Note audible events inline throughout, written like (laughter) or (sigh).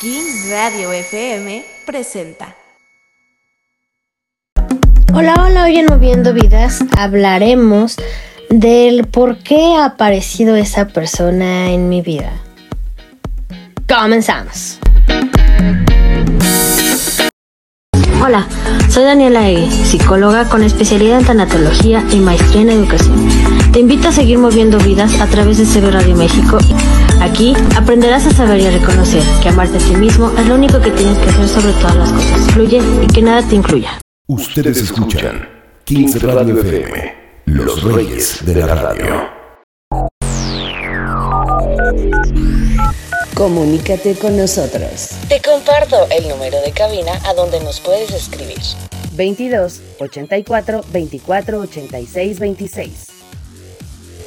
Kings Radio FM presenta. Hola, hola, hoy en Moviendo Vidas hablaremos del por qué ha aparecido esa persona en mi vida. Comenzamos. Hola, soy Daniela Egui, psicóloga con especialidad en tanatología y maestría en educación. Te invito a seguir moviendo vidas a través de CB Radio México. Aquí aprenderás a saber y a reconocer que amarte a ti mismo es lo único que tienes que hacer sobre todas las cosas. Fluye y que nada te incluya. Ustedes escuchan Kings Radio FM, los reyes de la radio. Comunícate con nosotros. Te comparto el número de cabina a donde nos puedes escribir. 22 84 24 86 26.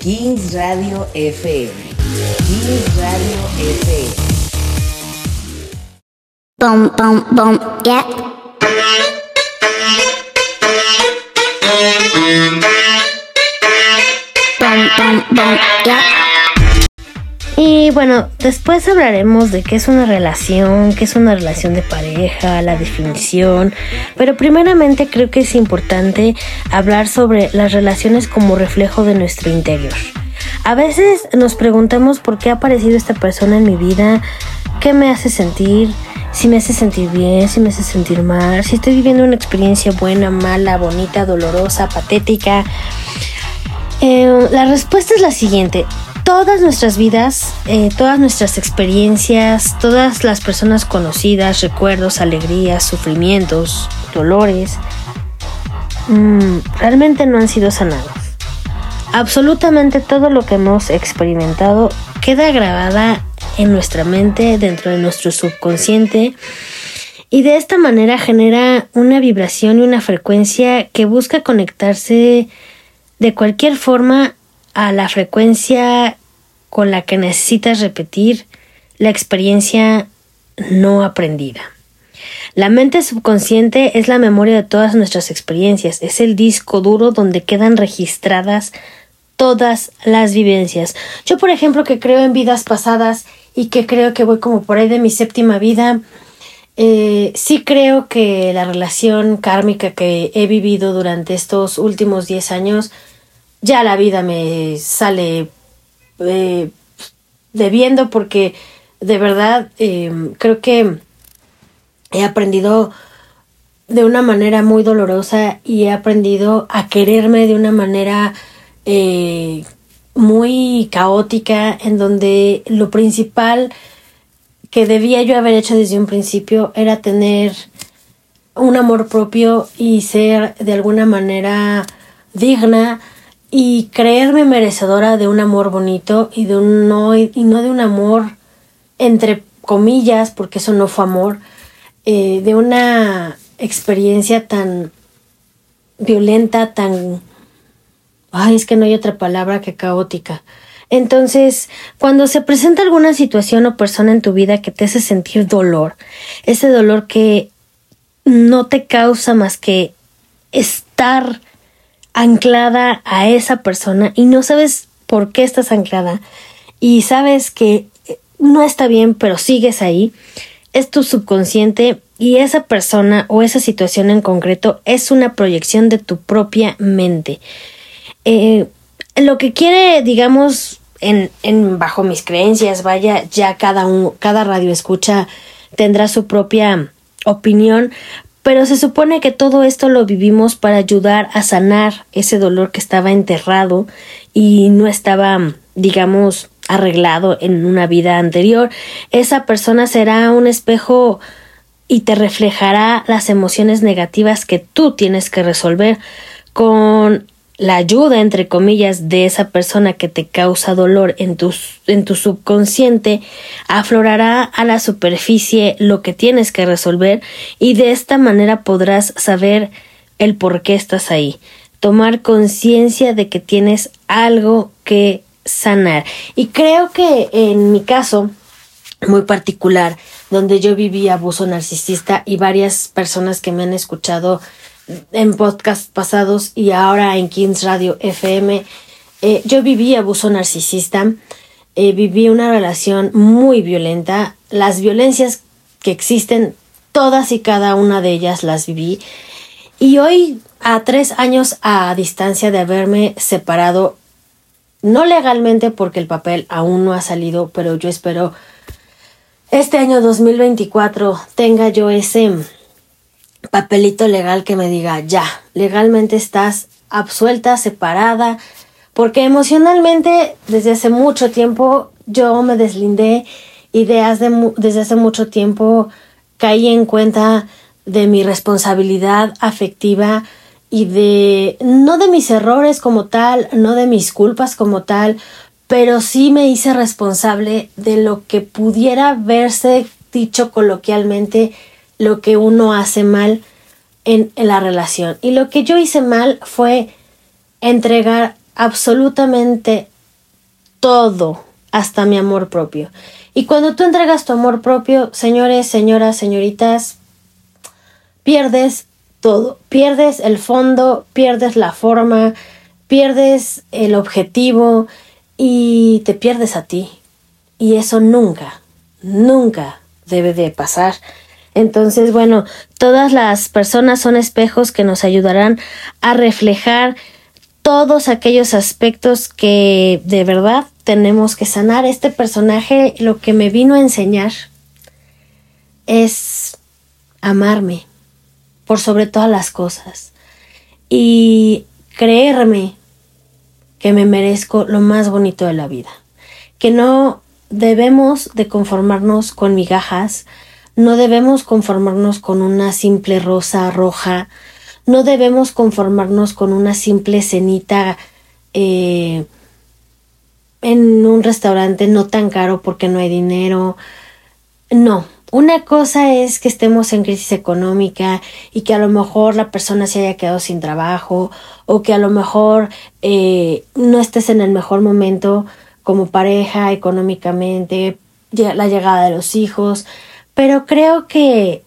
Kings Radio FM. Kings Radio FM. Boom, boom, boom, yeah. Boom, boom, boom, yeah. Y bueno, después hablaremos de qué es una relación, qué es una relación de pareja, la definición, pero primeramente creo que es importante hablar sobre las relaciones como reflejo de nuestro interior. A veces nos preguntamos por qué ha aparecido esta persona en mi vida, qué me hace sentir, si me hace sentir bien, si me hace sentir mal, si estoy viviendo una experiencia buena, mala, bonita, dolorosa, patética. Eh, la respuesta es la siguiente. Todas nuestras vidas, eh, todas nuestras experiencias, todas las personas conocidas, recuerdos, alegrías, sufrimientos, dolores, mm, realmente no han sido sanados. Absolutamente todo lo que hemos experimentado queda grabada en nuestra mente, dentro de nuestro subconsciente, y de esta manera genera una vibración y una frecuencia que busca conectarse de cualquier forma a la frecuencia con la que necesitas repetir la experiencia no aprendida. La mente subconsciente es la memoria de todas nuestras experiencias, es el disco duro donde quedan registradas todas las vivencias. Yo, por ejemplo, que creo en vidas pasadas y que creo que voy como por ahí de mi séptima vida, eh, sí creo que la relación kármica que he vivido durante estos últimos 10 años, ya la vida me sale debiendo porque de verdad eh, creo que he aprendido de una manera muy dolorosa y he aprendido a quererme de una manera eh, muy caótica en donde lo principal que debía yo haber hecho desde un principio era tener un amor propio y ser de alguna manera digna y creerme merecedora de un amor bonito y de un no y no de un amor entre comillas porque eso no fue amor eh, de una experiencia tan violenta tan ay es que no hay otra palabra que caótica. Entonces, cuando se presenta alguna situación o persona en tu vida que te hace sentir dolor, ese dolor que no te causa más que estar anclada a esa persona y no sabes por qué estás anclada y sabes que no está bien, pero sigues ahí, es tu subconsciente y esa persona o esa situación en concreto es una proyección de tu propia mente. Eh, lo que quiere, digamos, en, en, bajo mis creencias, vaya, ya cada un, cada radio escucha tendrá su propia opinión, pero se supone que todo esto lo vivimos para ayudar a sanar ese dolor que estaba enterrado y no estaba, digamos, arreglado en una vida anterior. Esa persona será un espejo y te reflejará las emociones negativas que tú tienes que resolver con la ayuda, entre comillas, de esa persona que te causa dolor en tu, en tu subconsciente, aflorará a la superficie lo que tienes que resolver y de esta manera podrás saber el por qué estás ahí, tomar conciencia de que tienes algo que sanar. Y creo que en mi caso muy particular, donde yo viví abuso narcisista y varias personas que me han escuchado en podcasts pasados y ahora en Kings Radio FM. Eh, yo viví abuso narcisista, eh, viví una relación muy violenta. Las violencias que existen, todas y cada una de ellas las viví. Y hoy, a tres años a distancia de haberme separado, no legalmente porque el papel aún no ha salido, pero yo espero este año 2024 tenga yo ese papelito legal que me diga, ya, legalmente estás absuelta, separada, porque emocionalmente desde hace mucho tiempo yo me deslindé ideas de, desde hace mucho tiempo caí en cuenta de mi responsabilidad afectiva y de no de mis errores como tal, no de mis culpas como tal, pero sí me hice responsable de lo que pudiera verse dicho coloquialmente lo que uno hace mal en, la relación. Y lo que yo hice mal fue entregar absolutamente todo, hasta mi amor propio. Y cuando tú entregas tu amor propio, señores, señoras, señoritas, pierdes todo. Pierdes el fondo, pierdes la forma, pierdes el objetivo y te pierdes a ti. Y eso nunca, nunca debe de pasar. Entonces, bueno, todas las personas son espejos que nos ayudarán a reflejar todos aquellos aspectos que de verdad tenemos que sanar. Este personaje lo que me vino a enseñar es amarme por sobre todas las cosas y creerme que me merezco lo más bonito de la vida, que no debemos de conformarnos con migajas, no debemos conformarnos con una simple rosa roja, no debemos conformarnos con una simple cenita eh, en un restaurante no tan caro porque no hay dinero. No, una cosa es que estemos en crisis económica y que a lo mejor la persona se haya quedado sin trabajo o que a lo mejor eh, no estés en el mejor momento como pareja económicamente, la llegada de los hijos, pero creo que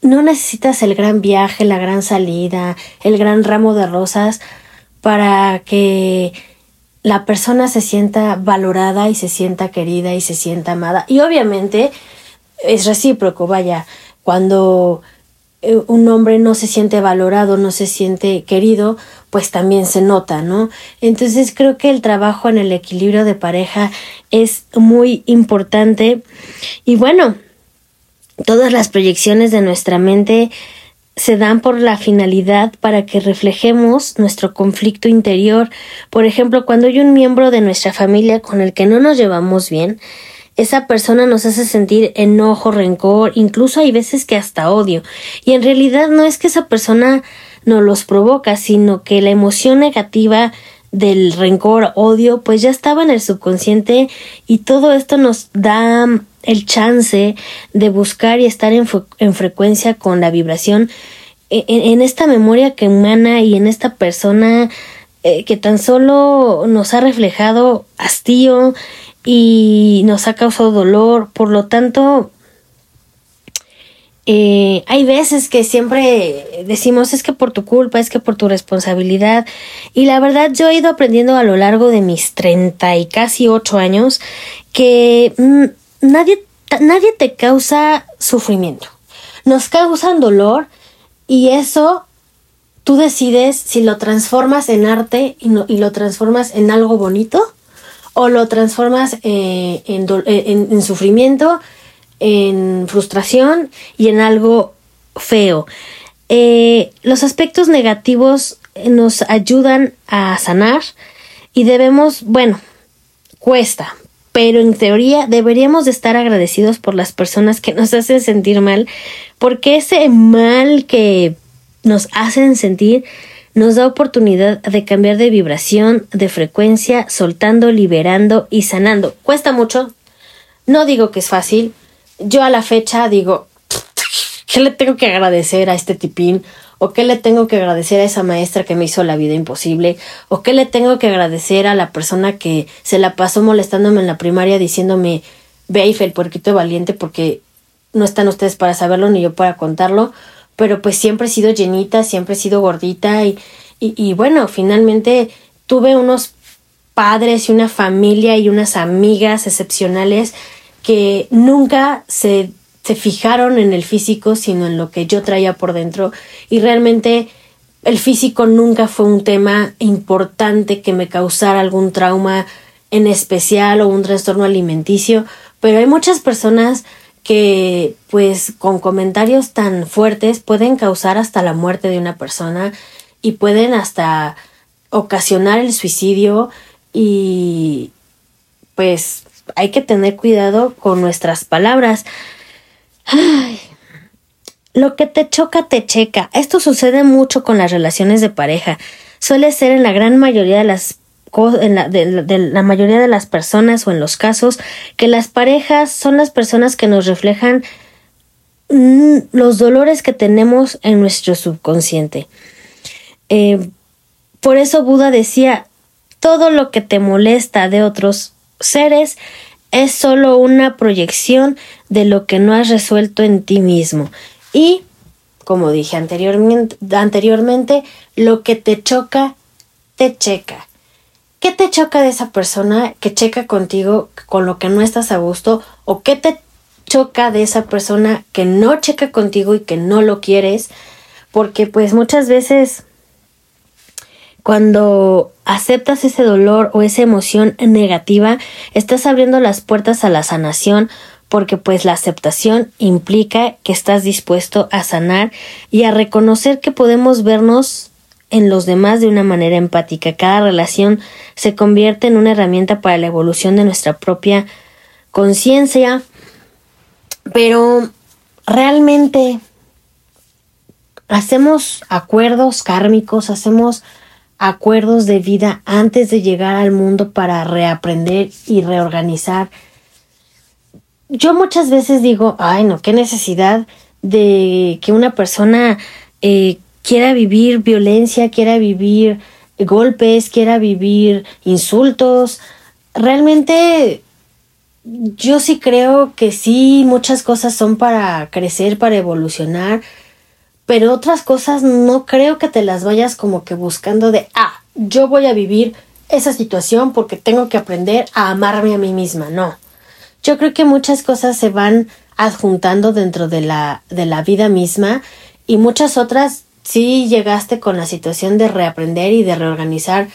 no necesitas el gran viaje, la gran salida, el gran ramo de rosas para que la persona se sienta valorada y se sienta querida y se sienta amada. Y obviamente es recíproco, vaya, cuando eh, un hombre no se siente valorado, no se siente querido, pues también se nota, ¿no? Entonces creo que el trabajo en el equilibrio de pareja es muy importante. Y bueno, Todas las proyecciones de nuestra mente se dan por la finalidad para que reflejemos nuestro conflicto interior. Por ejemplo, cuando hay un miembro de nuestra familia con el que no nos llevamos bien, esa persona nos hace sentir enojo, rencor, incluso hay veces que hasta odio. Y en realidad no es que esa persona nos los provoca, sino que la emoción negativa del rencor, odio, pues ya estaba en el subconsciente y todo esto nos da el chance de buscar y estar en, en frecuencia con la vibración e, en, esta memoria que humana y en esta persona eh, que tan solo nos ha reflejado hastío y nos ha causado dolor. Por lo tanto, eh, hay veces que siempre decimos es que por tu culpa, es que por tu responsabilidad. Y la verdad yo he ido aprendiendo a lo largo de mis treinta y casi ocho años que mm, nadie, nadie te causa sufrimiento. Nos causan dolor y eso tú decides si lo transformas en arte y, lo transformas en algo bonito o lo transformas eh, en, en sufrimiento en frustración y en algo feo. Eh, los aspectos negativos nos ayudan a sanar y debemos, bueno, cuesta, pero en teoría deberíamos de estar agradecidos por las personas que nos hacen sentir mal, porque ese mal que nos hacen sentir nos da oportunidad de cambiar de vibración, de frecuencia, soltando, liberando y sanando. Cuesta mucho, no digo que es fácil, yo a la fecha digo, ¿qué le tengo que agradecer a este tipín? ¿O qué le tengo que agradecer a esa maestra que me hizo la vida imposible? ¿O qué le tengo que agradecer a la persona que se la pasó molestándome en la primaria diciéndome, ve el puerquito valiente porque no están ustedes para saberlo ni yo para contarlo? Pero pues siempre he sido llenita, siempre he sido gordita y, y, y bueno, finalmente tuve unos padres y una familia y unas amigas excepcionales que nunca se se fijaron en el físico, sino en lo que yo traía por dentro. Y realmente el físico nunca fue un tema importante que me causara algún trauma en especial o un trastorno alimenticio, pero hay muchas personas que pues con comentarios tan fuertes pueden causar hasta la muerte de una persona y pueden hasta ocasionar el suicidio y pues hay que tener cuidado con nuestras palabras. Lo que te choca, te checa. Esto sucede mucho con las relaciones de pareja. Suele ser en la gran mayoría de las en la, de, la mayoría de las personas o en los casos que las parejas son las personas que nos reflejan mm, los dolores que tenemos en nuestro subconsciente. Eh, por eso Buda decía, todo lo que te molesta de otros seres es solo una proyección de lo que no has resuelto en ti mismo. Y, como dije anteriormente, anteriormente lo que te choca, te checa. ¿Qué te choca de esa persona que checa contigo con lo que no estás a gusto? ¿O qué te choca de esa persona que no checa contigo y que no lo quieres? Porque pues muchas veces cuando aceptas ese dolor o esa emoción negativa, estás abriendo las puertas a la sanación porque pues la aceptación implica que estás dispuesto a sanar y a reconocer que podemos vernos en los demás de una manera empática. Cada relación se convierte en una herramienta para la evolución de nuestra propia conciencia. Pero realmente hacemos acuerdos kármicos, hacemos acuerdos de vida antes de llegar al mundo para reaprender y reorganizar. Yo muchas veces digo, ay no, qué necesidad de que una persona eh, quiera vivir violencia, quiera vivir golpes, quiera vivir insultos. Realmente yo sí creo que sí, muchas cosas son para crecer, para evolucionar, pero otras cosas no creo que te las vayas como que buscando de, ah, yo voy a vivir esa situación porque tengo que aprender a amarme a mí misma. No. Yo creo que muchas cosas se van adjuntando dentro de la, de la vida misma y muchas otras sí llegaste con la situación de reaprender y de reorganizar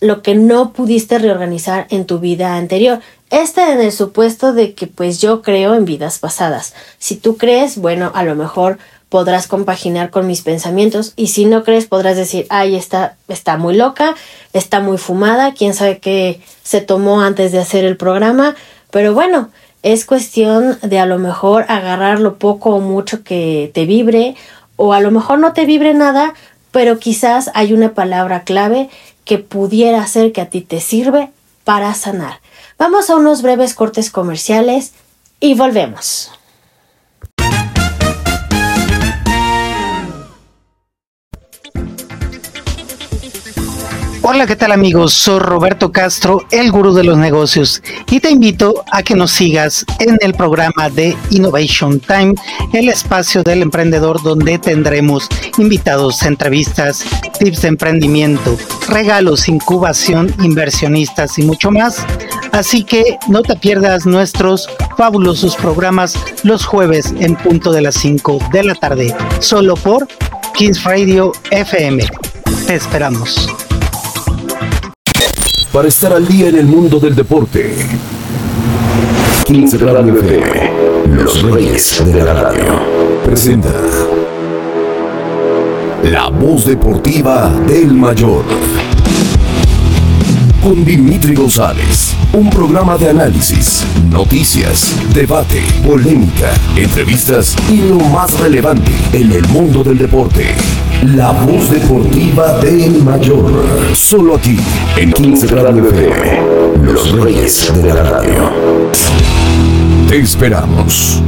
lo que no pudiste reorganizar en tu vida anterior. Este en el supuesto de que pues yo creo en vidas pasadas. Si tú crees, bueno, a lo mejor podrás compaginar con mis pensamientos y si no crees podrás decir, ay, está, está muy loca, está muy fumada, quién sabe qué se tomó antes de hacer el programa, pero bueno, es cuestión de a lo mejor agarrar lo poco o mucho que te vibre o a lo mejor no te vibre nada, pero quizás hay una palabra clave que pudiera ser que a ti te sirve para sanar. Vamos a unos breves cortes comerciales y volvemos. Hola, ¿qué tal amigos? Soy Roberto Castro, el gurú de los negocios, y te invito a que nos sigas en el programa de Innovation Time, el espacio del emprendedor donde tendremos invitados, entrevistas, tips de emprendimiento, regalos, incubación, inversionistas y mucho más. Así que no te pierdas nuestros fabulosos programas los jueves en punto de las 5 de la tarde, solo por Kings Radio FM. Te esperamos para estar al día en el mundo del deporte. 15 Radio FM, los reyes de la radio, presenta La voz deportiva del mayor. Con Dimitri González, un programa de análisis, noticias, debate, polémica, entrevistas y lo más relevante en el mundo del deporte. La voz deportiva del mayor. Solo aquí, en 15 Radio FM. Los reyes de la radio. Te esperamos.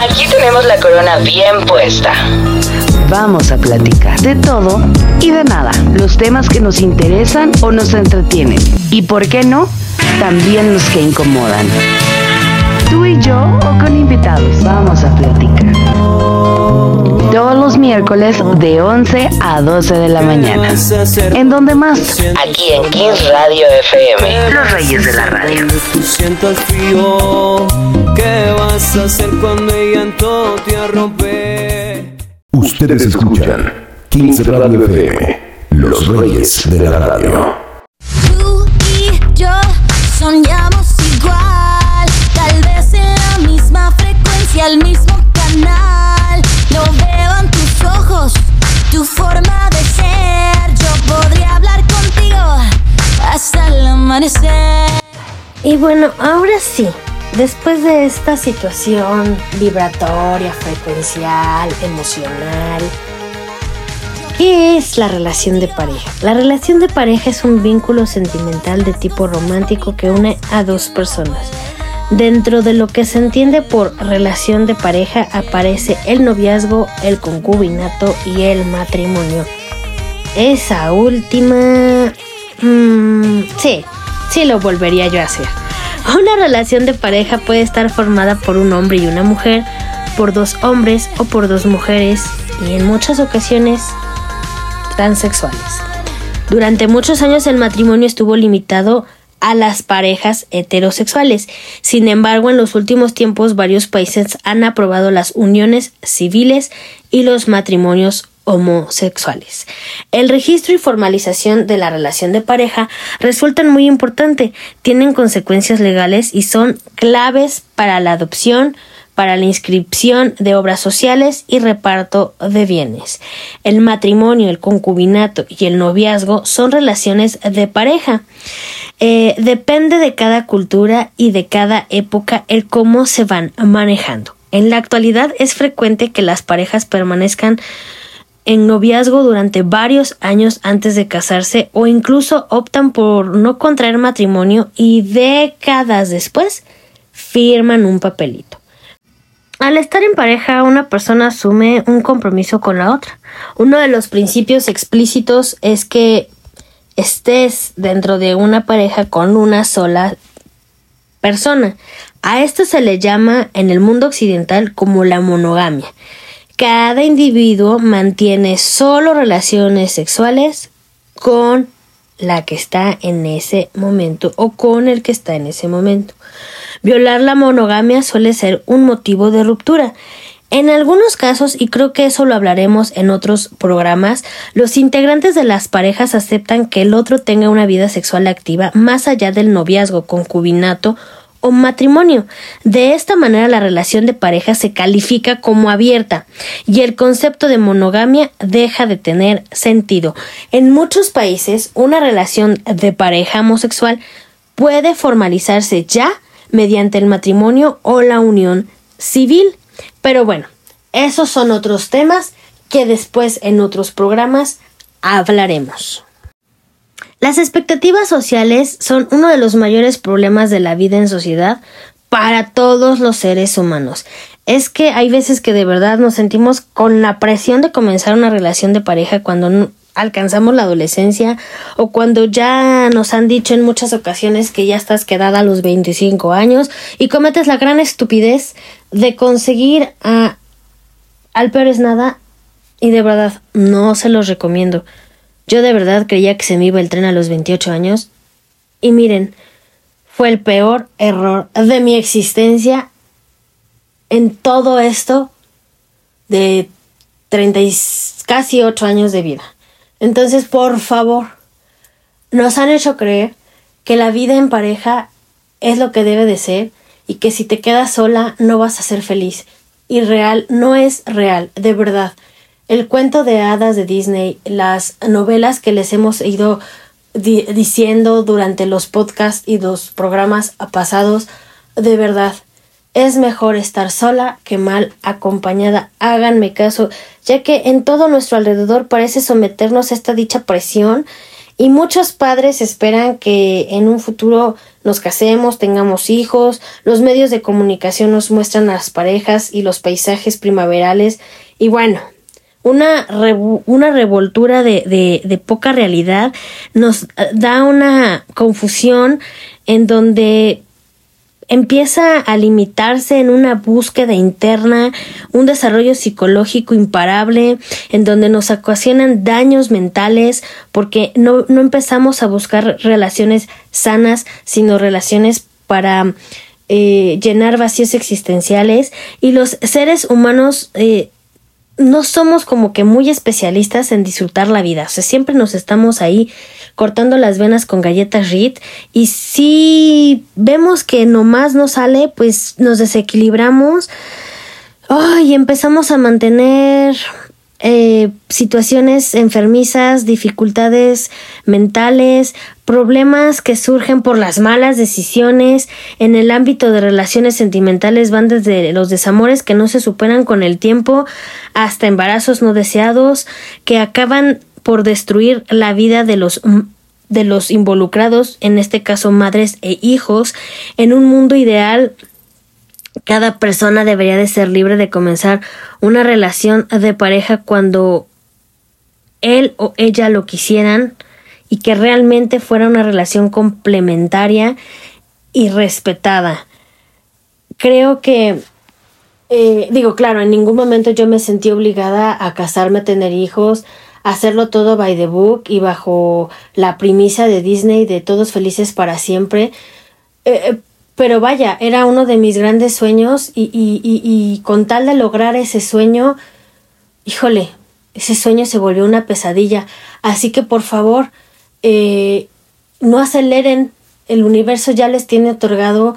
Aquí tenemos la corona bien puesta. Vamos a platicar de todo y de nada. Los temas que nos interesan o nos entretienen. ¿Y por qué no? También los que incomodan. Tú y yo o con invitados, vamos a platicar. Todos los miércoles de 11 a 12 de la mañana. ¿En dónde más? Aquí en Kings Radio FM. Los Reyes de la Radio. Tú sientas frío. ¿Qué vas a hacer cuando el llanto te rompe? Ustedes escuchan 15 Radio FM, los reyes de la radio. Y bueno, ahora sí, después de esta situación vibratoria, frecuencial, emocional, ¿qué es la relación de pareja? La relación de pareja es un vínculo sentimental de tipo romántico que une a dos personas. Dentro de lo que se entiende por relación de pareja aparece el noviazgo, el concubinato y el matrimonio. Esa última... mm, sí, sí lo volvería yo a hacer. (laughs) Una relación de pareja puede estar formada por un hombre y una mujer, por dos hombres o por dos mujeres y en muchas ocasiones transexuales. Durante muchos años el matrimonio estuvo limitado a las parejas heterosexuales. Sin embargo, en los últimos tiempos varios países han aprobado las uniones civiles y los matrimonios homosexuales. El registro y formalización de la relación de pareja resultan muy importante, tienen consecuencias legales y son claves para la adopción, para la inscripción de obras sociales y reparto de bienes. El matrimonio, el concubinato y el noviazgo son relaciones de pareja. Eh, depende de cada cultura y de cada época el cómo se van manejando. En la actualidad es frecuente que las parejas permanezcan en noviazgo durante varios años antes de casarse o incluso optan por no contraer matrimonio y décadas después firman un papelito. Al estar en pareja, una persona asume un compromiso con la otra. Uno de los principios explícitos es que estés dentro de una pareja con una sola persona. A esto se le llama en el mundo occidental como la monogamia. Cada individuo mantiene solo relaciones sexuales con la que está en ese momento o con el que está en ese momento. Violar la monogamia suele ser un motivo de ruptura. En algunos casos, y creo que eso lo hablaremos en otros programas, los integrantes de las parejas aceptan que el otro tenga una vida sexual activa más allá del noviazgo, concubinato o matrimonio. De esta manera la relación de pareja se califica como abierta y el concepto de monogamia deja de tener sentido. En muchos países una relación de pareja homosexual puede formalizarse ya mediante el matrimonio o la unión civil. Pero bueno, esos son otros temas que después en otros programas hablaremos. Las expectativas sociales son uno de los mayores problemas de la vida en sociedad para todos los seres humanos. Es que hay veces que de verdad nos sentimos con la presión de comenzar una relación de pareja cuando no alcanzamos la adolescencia o cuando ya nos han dicho en muchas ocasiones que ya estás quedada a los 25 años y cometes la gran estupidez de conseguir a al peor es nada y de verdad no se los recomiendo. Yo de verdad creía que se me iba el tren a los 28 años y miren, fue el peor error de mi existencia en todo esto de 30 y casi 8 años de vida. Entonces, por favor, nos han hecho creer que la vida en pareja es lo que debe de ser y que si te quedas sola no vas a ser feliz. Y real no es real, de verdad. El cuento de hadas de Disney, las novelas que les hemos ido di diciendo durante los podcasts y los programas pasados, de verdad, es mejor estar sola que mal acompañada. Háganme caso, ya que en todo nuestro alrededor parece someternos a esta dicha presión y muchos padres esperan que en un futuro nos casemos, tengamos hijos, los medios de comunicación nos muestran a las parejas y los paisajes primaverales y bueno, una, una revoltura de, de, poca realidad nos da una confusión en donde empieza a limitarse en una búsqueda interna, un desarrollo psicológico imparable, en donde nos ocasionan daños mentales, porque no, no empezamos a buscar relaciones sanas, sino relaciones para eh, llenar vacíos existenciales. Y los seres humanos eh, no somos como que muy especialistas en disfrutar la vida, o sea, siempre nos estamos ahí cortando las venas con galletas Rit y si vemos que nomás no sale, pues nos desequilibramos. Y empezamos a mantener eh, situaciones enfermizas, dificultades mentales, problemas que surgen por las malas decisiones en el ámbito de relaciones sentimentales van desde los desamores que no se superan con el tiempo hasta embarazos no deseados que acaban por destruir la vida de los de los involucrados, en este caso madres e hijos, en un mundo ideal cada persona debería de ser libre de comenzar una relación de pareja cuando él o ella lo quisieran y que realmente fuera una relación complementaria y respetada. Creo que, eh, digo, claro, en ningún momento yo me sentí obligada a casarme, a tener hijos, hacerlo todo by the book y bajo la premisa de Disney de todos felices para siempre. Eh, eh, pero vaya, era uno de mis grandes sueños y, y, y, con tal de lograr ese sueño, híjole, ese sueño se volvió una pesadilla. Así que por favor, eh, no aceleren, el universo ya les tiene otorgado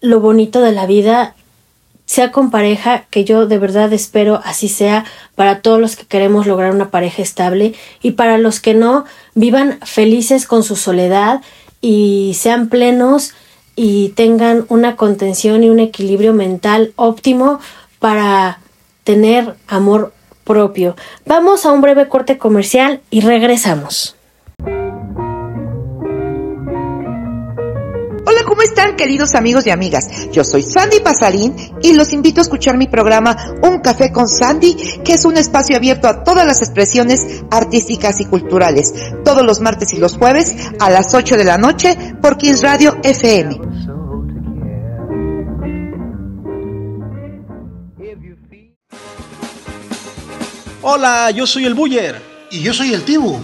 lo bonito de la vida, sea con pareja, que yo de verdad espero así sea para todos los que queremos lograr una pareja estable y para los que no, vivan felices con su soledad y sean plenos y tengan una contención y un equilibrio mental óptimo para tener amor propio. Vamos a un breve corte comercial y regresamos. Hola, ¿cómo están queridos amigos y amigas? Yo soy Sandy Pasarín y los invito a escuchar mi programa Un Café con Sandy, que es un espacio abierto a todas las expresiones artísticas y culturales, todos los martes y los jueves a las 8 de la noche por Kings Radio FM. Hola, yo soy el Buller. Y yo soy el Tibu.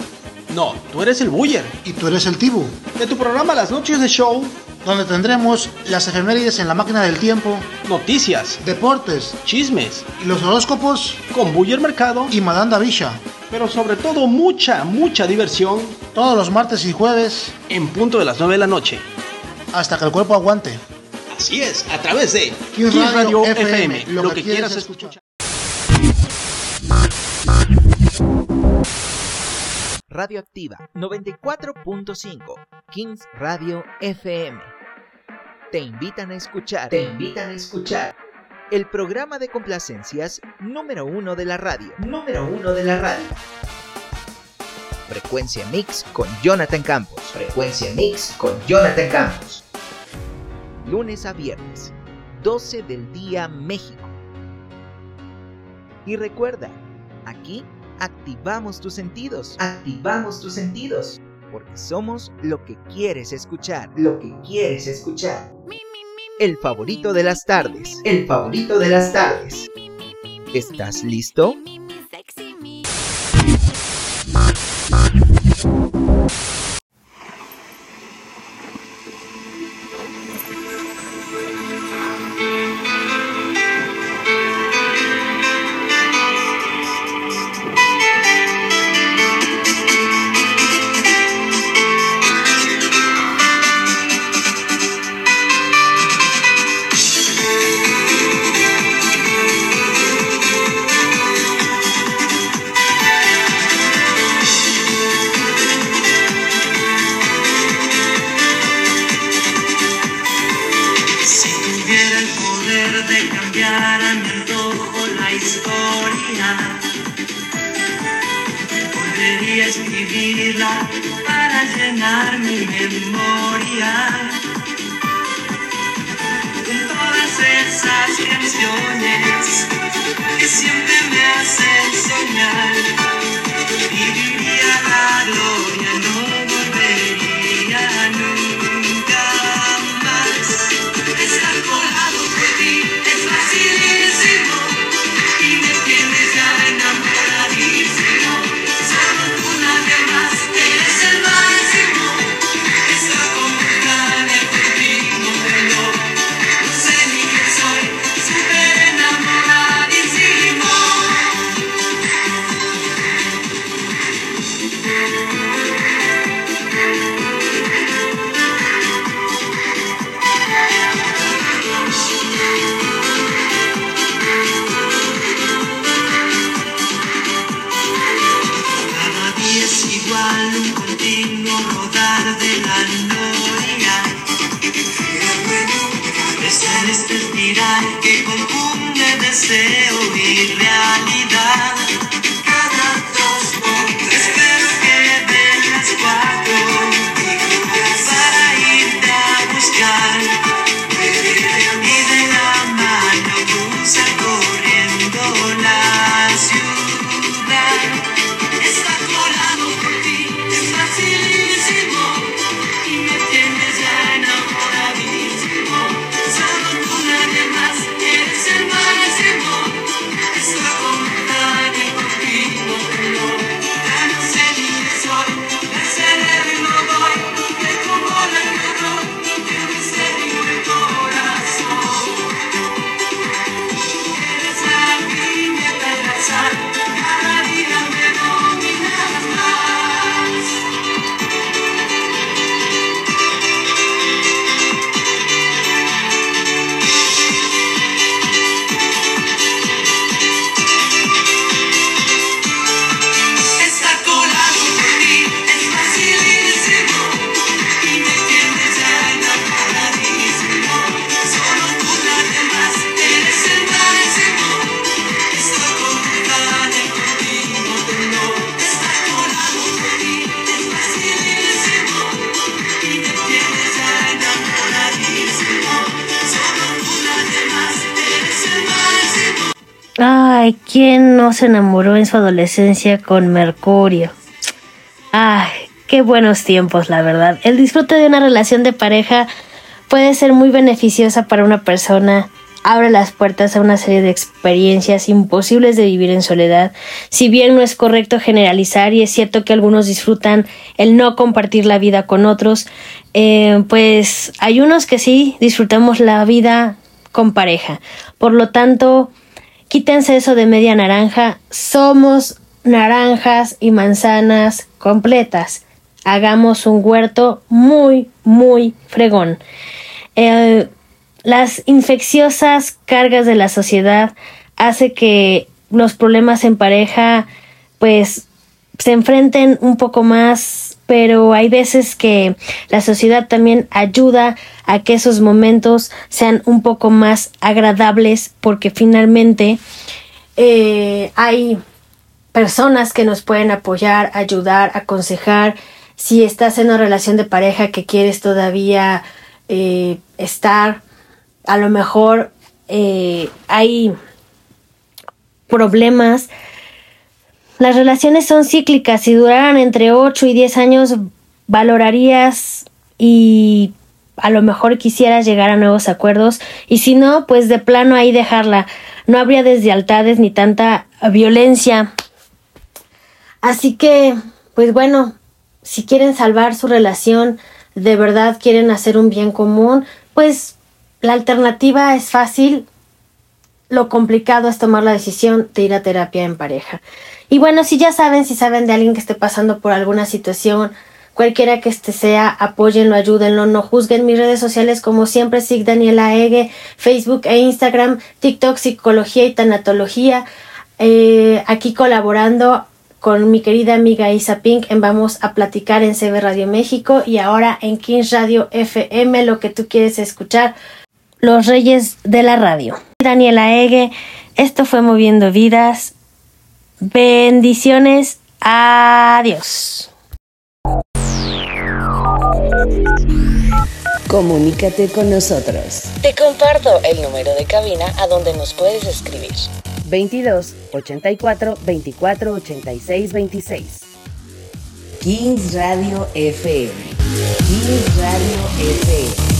No, tú eres el Buller. Y tú eres el Tibu. De tu programa Las Noches de Show donde tendremos las efemérides en la máquina del tiempo, noticias, deportes, chismes y los horóscopos con Buller Mercado y Madanda Villa. Pero sobre todo mucha, mucha diversión todos los martes y jueves en punto de las 9 de la noche. Hasta que el cuerpo aguante. Así es, a través de Kings Radio, FM, lo, que, quieras escuchar. Radioactiva 94.5 Kings Radio FM. Te invitan a escuchar. Te invitan a escuchar. El programa de complacencias número uno de la radio. Número uno de la radio. Frecuencia Mix con Jonathan Campos. Frecuencia Mix con Jonathan Campos. Lunes a viernes, 12 del día México. Y recuerda, aquí activamos tus sentidos. Activamos tus sentidos. Porque somos lo que quieres escuchar. Lo que quieres escuchar. El favorito de las tardes. El favorito de las tardes. ¿Estás listo? Ay, ¿quién no se enamoró en su adolescencia con Mercurio? Ay, qué buenos tiempos, la verdad. El disfrute de una relación de pareja puede ser muy beneficiosa para una persona. Abre las puertas a una serie de experiencias imposibles de vivir en soledad. Si bien no es correcto generalizar y es cierto que algunos disfrutan el no compartir la vida con otros, eh, pues hay unos que sí disfrutamos la vida con pareja. Por lo tanto, Quítense eso de media naranja. Somos naranjas y manzanas completas. Hagamos un huerto muy, muy fregón. Eh, las infecciosas cargas de la sociedad hace que los problemas en pareja pues se enfrenten un poco más, pero hay veces que la sociedad también ayuda a que esos momentos sean un poco más agradables porque finalmente eh, hay personas que nos pueden apoyar, ayudar, aconsejar. Si estás en una relación de pareja que quieres todavía eh, estar, a lo mejor eh, hay problemas las relaciones son cíclicas. Si duraran entre 8 y 10 años, valorarías y a lo mejor quisieras llegar a nuevos acuerdos. Y si no, pues de plano ahí dejarla. No habría deslealtades ni tanta violencia. Así que, pues bueno, si quieren salvar su relación, de verdad quieren hacer un bien común, pues la alternativa es fácil. Lo complicado es tomar la decisión de ir a terapia en pareja. Y bueno, si ya saben, si saben de alguien que esté pasando por alguna situación, cualquiera que este sea, apóyenlo, ayúdenlo, no juzguen. Mis redes sociales como siempre, SIG Daniela Ege, Facebook e Instagram, TikTok, Psicología y Tanatología, eh, aquí colaborando con mi querida amiga Isa Pink en Vamos a Platicar en CB Radio México y ahora en Kings Radio FM, lo que tú quieres escuchar, los reyes de la radio. Daniela Ege, esto fue Moviendo Vidas, Bendiciones. Adiós. Comunícate con nosotros. Te comparto el número de cabina a donde nos puedes escribir. 22 84 24 86 26. Kings Radio FM. Kings Radio FM.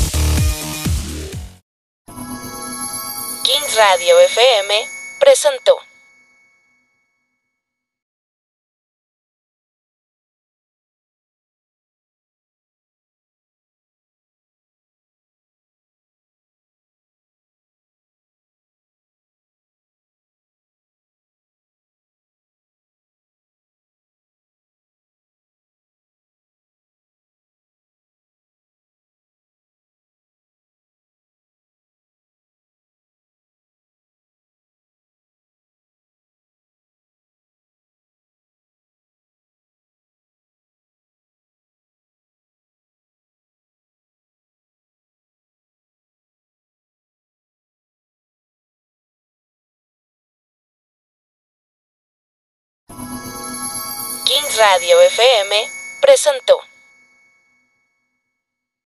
Radio FM presentó. Radio FM presentó.